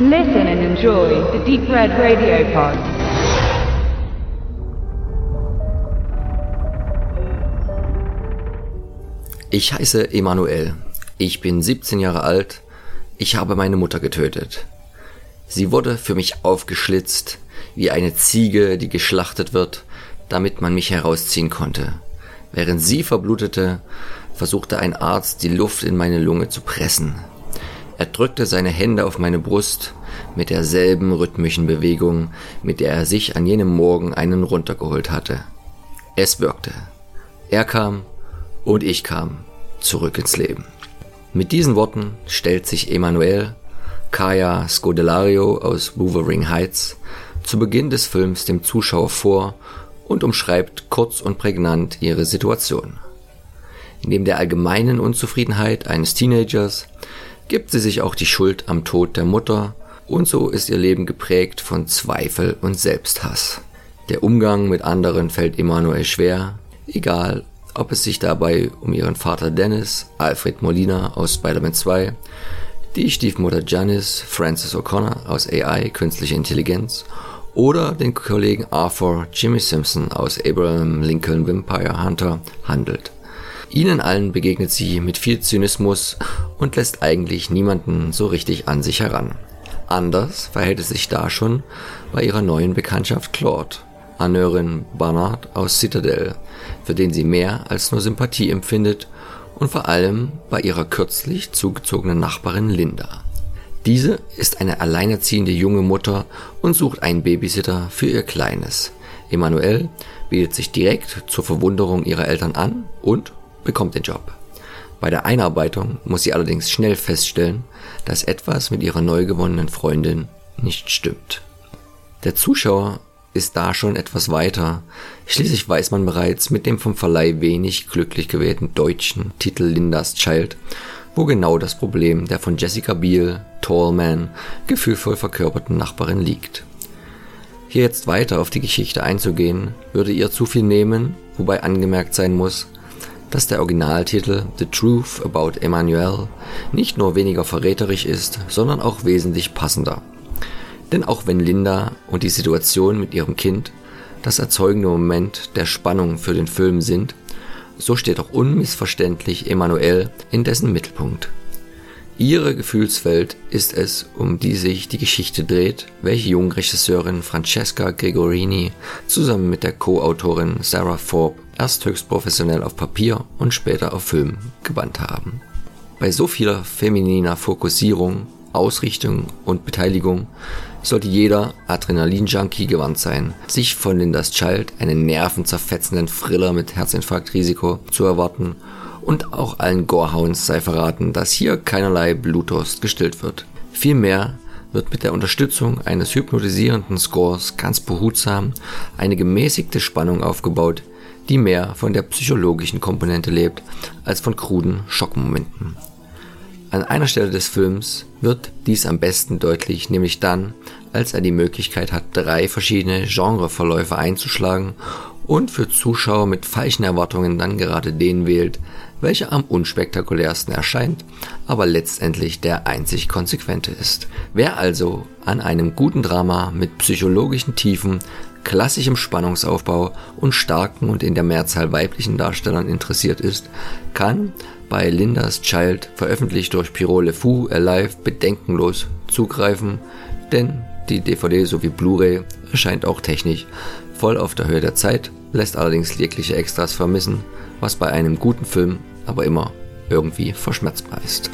Listen and enjoy the Deep Red Radio Pod. Ich heiße Emanuel. Ich bin 17 Jahre alt. Ich habe meine Mutter getötet. Sie wurde für mich aufgeschlitzt, wie eine Ziege, die geschlachtet wird, damit man mich herausziehen konnte. Während sie verblutete, versuchte ein Arzt, die Luft in meine Lunge zu pressen. Er drückte seine Hände auf meine Brust mit derselben rhythmischen Bewegung, mit der er sich an jenem Morgen einen runtergeholt hatte. Es wirkte. Er kam und ich kam zurück ins Leben. Mit diesen Worten stellt sich Emanuel Kaya Scodelario aus Wuthering Heights zu Beginn des Films dem Zuschauer vor und umschreibt kurz und prägnant ihre Situation. Neben der allgemeinen Unzufriedenheit eines Teenagers gibt sie sich auch die Schuld am Tod der Mutter und so ist ihr Leben geprägt von Zweifel und Selbsthass. Der Umgang mit anderen fällt Emanuel schwer, egal ob es sich dabei um ihren Vater Dennis, Alfred Molina aus Spider-Man 2, die Stiefmutter Janice, Frances O'Connor aus AI, Künstliche Intelligenz oder den Kollegen Arthur Jimmy Simpson aus Abraham Lincoln Vampire Hunter handelt. Ihnen allen begegnet sie mit viel Zynismus und lässt eigentlich niemanden so richtig an sich heran. Anders verhält es sich da schon bei ihrer neuen Bekanntschaft Claude, Anneurin Barnard aus Citadel, für den sie mehr als nur Sympathie empfindet und vor allem bei ihrer kürzlich zugezogenen Nachbarin Linda. Diese ist eine alleinerziehende junge Mutter und sucht einen Babysitter für ihr Kleines. Emanuel bietet sich direkt zur Verwunderung ihrer Eltern an und bekommt den Job. Bei der Einarbeitung muss sie allerdings schnell feststellen, dass etwas mit ihrer neu gewonnenen Freundin nicht stimmt. Der Zuschauer ist da schon etwas weiter. Schließlich weiß man bereits mit dem vom Verleih wenig glücklich gewählten deutschen Titel Lindas Child, wo genau das Problem der von Jessica Biel, Tallman, gefühlvoll verkörperten Nachbarin liegt. Hier jetzt weiter auf die Geschichte einzugehen, würde ihr zu viel nehmen, wobei angemerkt sein muss, dass der Originaltitel The Truth About Emmanuel nicht nur weniger verräterisch ist, sondern auch wesentlich passender. Denn auch wenn Linda und die Situation mit ihrem Kind das erzeugende Moment der Spannung für den Film sind, so steht auch unmissverständlich Emanuel in dessen Mittelpunkt. Ihre Gefühlswelt ist es, um die sich die Geschichte dreht, welche Jungregisseurin Francesca Gregorini zusammen mit der Co-Autorin Sarah Forbes erst höchst professionell auf Papier und später auf Film gebannt haben. Bei so vieler femininer Fokussierung, Ausrichtung und Beteiligung sollte jeder Adrenalin-Junkie gewarnt sein, sich von Lindas Child einen nervenzerfetzenden Thriller mit Herzinfarktrisiko zu erwarten und auch allen Gorehounds sei verraten, dass hier keinerlei Blutdurst gestillt wird. Vielmehr wird mit der Unterstützung eines hypnotisierenden Scores ganz behutsam eine gemäßigte Spannung aufgebaut, die mehr von der psychologischen Komponente lebt als von kruden Schockmomenten. An einer Stelle des Films wird dies am besten deutlich, nämlich dann, als er die Möglichkeit hat, drei verschiedene Genreverläufe einzuschlagen und für Zuschauer mit falschen Erwartungen dann gerade den wählt, welcher am unspektakulärsten erscheint, aber letztendlich der einzig konsequente ist. Wer also an einem guten Drama mit psychologischen Tiefen, klassischem Spannungsaufbau und starken und in der Mehrzahl weiblichen Darstellern interessiert ist, kann bei Lindas Child, veröffentlicht durch Pirole Fu Alive, bedenkenlos zugreifen, denn die DVD sowie Blu-ray erscheint auch technisch voll auf der Höhe der Zeit, lässt allerdings jegliche Extras vermissen, was bei einem guten Film aber immer irgendwie verschmerzbar ist.